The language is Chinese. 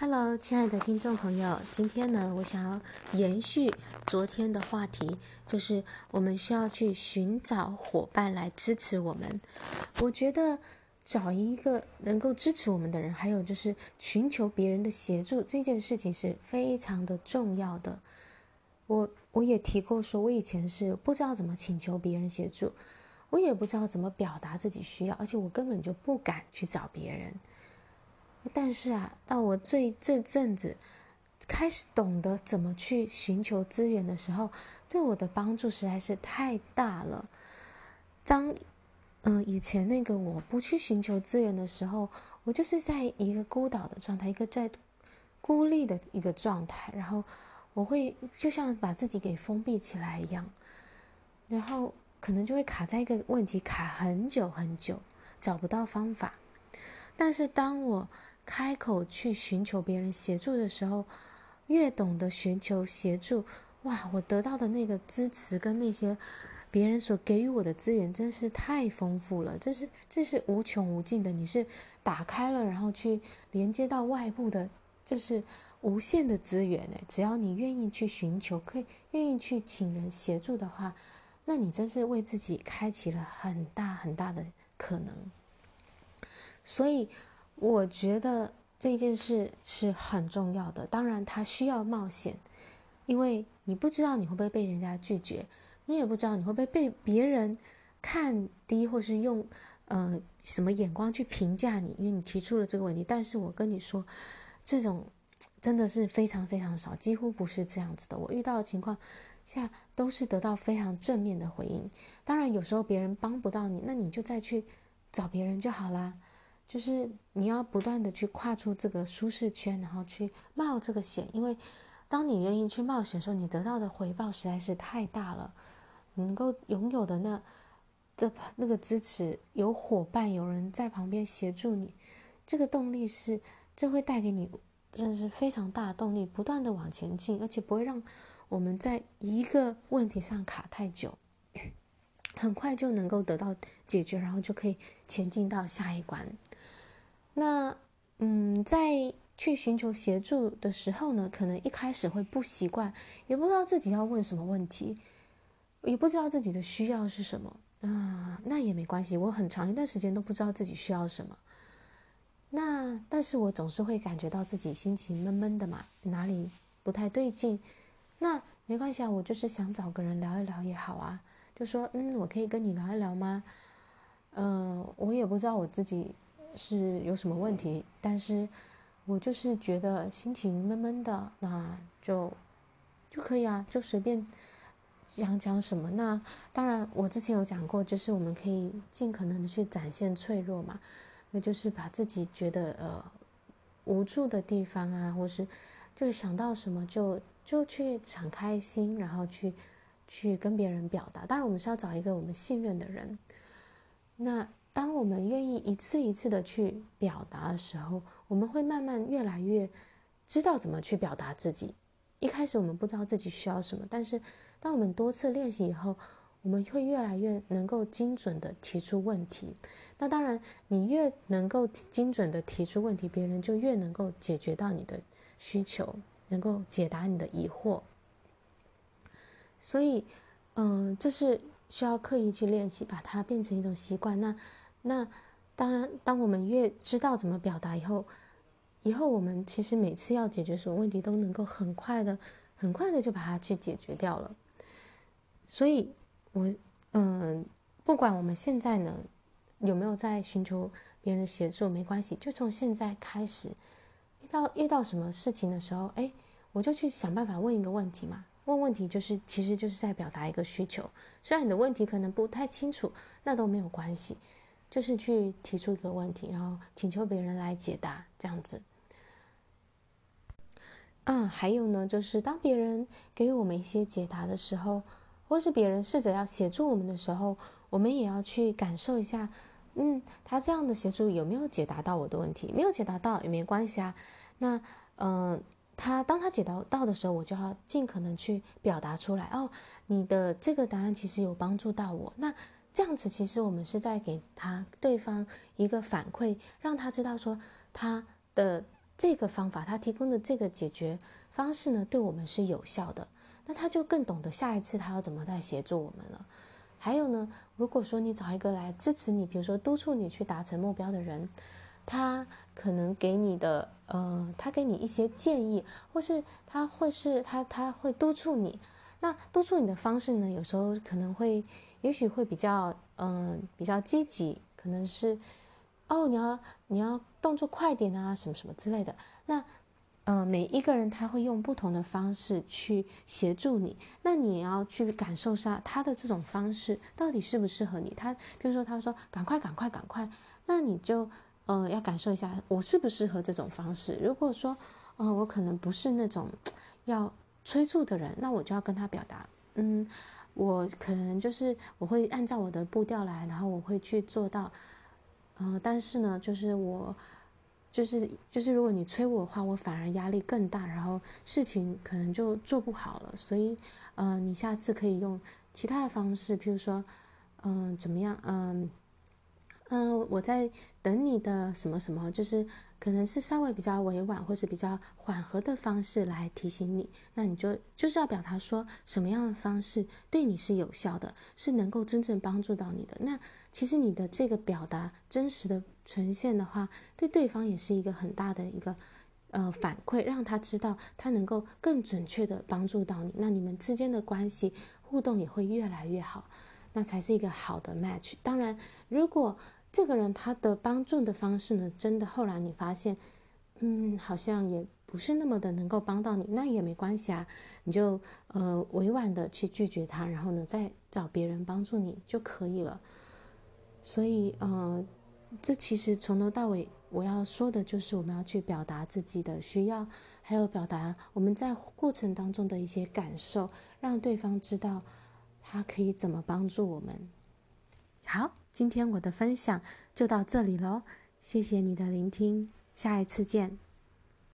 Hello，亲爱的听众朋友，今天呢，我想要延续昨天的话题，就是我们需要去寻找伙伴来支持我们。我觉得找一个能够支持我们的人，还有就是寻求别人的协助，这件事情是非常的重要的。我我也提过说，我以前是不知道怎么请求别人协助，我也不知道怎么表达自己需要，而且我根本就不敢去找别人。但是啊，到我这这阵子开始懂得怎么去寻求资源的时候，对我的帮助实在是太大了。当嗯、以前那个我不去寻求资源的时候，我就是在一个孤岛的状态，一个在孤立的一个状态，然后我会就像把自己给封闭起来一样，然后可能就会卡在一个问题，卡很久很久，找不到方法。但是当我开口去寻求别人协助的时候，越懂得寻求协助，哇！我得到的那个支持跟那些别人所给予我的资源，真是太丰富了。这是这是无穷无尽的。你是打开了，然后去连接到外部的，就是无限的资源。哎，只要你愿意去寻求，可以愿意去请人协助的话，那你真是为自己开启了很大很大的可能。所以。我觉得这件事是很重要的，当然它需要冒险，因为你不知道你会不会被人家拒绝，你也不知道你会不会被别人看低，或是用呃什么眼光去评价你，因为你提出了这个问题。但是我跟你说，这种真的是非常非常少，几乎不是这样子的。我遇到的情况下都是得到非常正面的回应。当然有时候别人帮不到你，那你就再去找别人就好啦。就是你要不断的去跨出这个舒适圈，然后去冒这个险，因为当你愿意去冒险的时候，你得到的回报实在是太大了。能够拥有的那这那个支持，有伙伴，有人在旁边协助你，这个动力是这会带给你真的是非常大的动力，不断的往前进，而且不会让我们在一个问题上卡太久，很快就能够得到解决，然后就可以前进到下一关。那，嗯，在去寻求协助的时候呢，可能一开始会不习惯，也不知道自己要问什么问题，也不知道自己的需要是什么啊。那也没关系，我很长一段时间都不知道自己需要什么。那，但是我总是会感觉到自己心情闷闷的嘛，哪里不太对劲。那没关系啊，我就是想找个人聊一聊也好啊，就说，嗯，我可以跟你聊一聊吗？嗯，我也不知道我自己。是有什么问题？但是，我就是觉得心情闷闷的，那就就可以啊，就随便讲讲什么。那当然，我之前有讲过，就是我们可以尽可能的去展现脆弱嘛，那就是把自己觉得呃无助的地方啊，或是就是想到什么就就去敞开心，然后去去跟别人表达。当然，我们是要找一个我们信任的人。那。当我们愿意一次一次的去表达的时候，我们会慢慢越来越知道怎么去表达自己。一开始我们不知道自己需要什么，但是当我们多次练习以后，我们会越来越能够精准的提出问题。那当然，你越能够精准的提出问题，别人就越能够解决到你的需求，能够解答你的疑惑。所以，嗯，这是需要刻意去练习，把它变成一种习惯。那。那当然，当我们越知道怎么表达以后，以后我们其实每次要解决什么问题都能够很快的、很快的就把它去解决掉了。所以，我嗯，不管我们现在呢有没有在寻求别人的协助，没关系，就从现在开始，遇到遇到什么事情的时候，哎，我就去想办法问一个问题嘛。问问题就是，其实就是在表达一个需求。虽然你的问题可能不太清楚，那都没有关系。就是去提出一个问题，然后请求别人来解答，这样子。嗯，还有呢，就是当别人给我们一些解答的时候，或是别人试着要协助我们的时候，我们也要去感受一下，嗯，他这样的协助有没有解答到我的问题？没有解答到也没关系啊。那，嗯、他当他解答到的时候，我就要尽可能去表达出来。哦，你的这个答案其实有帮助到我。那。这样子，其实我们是在给他对方一个反馈，让他知道说他的这个方法，他提供的这个解决方式呢，对我们是有效的，那他就更懂得下一次他要怎么来协助我们了。还有呢，如果说你找一个来支持你，比如说督促你去达成目标的人，他可能给你的，呃，他给你一些建议，或是他会是他他会督促你。那督促你的方式呢，有时候可能会，也许会比较，嗯、比较积极，可能是，哦，你要你要动作快点啊，什么什么之类的。那，嗯、呃，每一个人他会用不同的方式去协助你，那你也要去感受一下他的这种方式到底适不适合你。他，比如说他说赶快赶快赶快，那你就，呃，要感受一下我适不适合这种方式。如果说，呃，我可能不是那种要。催促的人，那我就要跟他表达，嗯，我可能就是我会按照我的步调来，然后我会去做到，呃，但是呢，就是我，就是就是如果你催我的话，我反而压力更大，然后事情可能就做不好了。所以，呃，你下次可以用其他的方式，譬如说，嗯、怎么样，嗯、嗯、我在等你的什么什么，就是可能是稍微比较委婉或是比较缓和的方式来提醒你。那你就就是要表达说什么样的方式对你是有效的，是能够真正帮助到你的。那其实你的这个表达真实的呈现的话，对对方也是一个很大的一个呃反馈，让他知道他能够更准确的帮助到你。那你们之间的关系互动也会越来越好，那才是一个好的 match。当然，如果这个人他的帮助的方式呢，真的后来你发现，嗯，好像也不是那么的能够帮到你，那也没关系啊，你就呃委婉的去拒绝他，然后呢再找别人帮助你就可以了。所以，呃，这其实从头到尾我要说的就是我们要去表达自己的需要，还有表达我们在过程当中的一些感受，让对方知道他可以怎么帮助我们。好。今天我的分享就到这里喽，谢谢你的聆听，下一次见。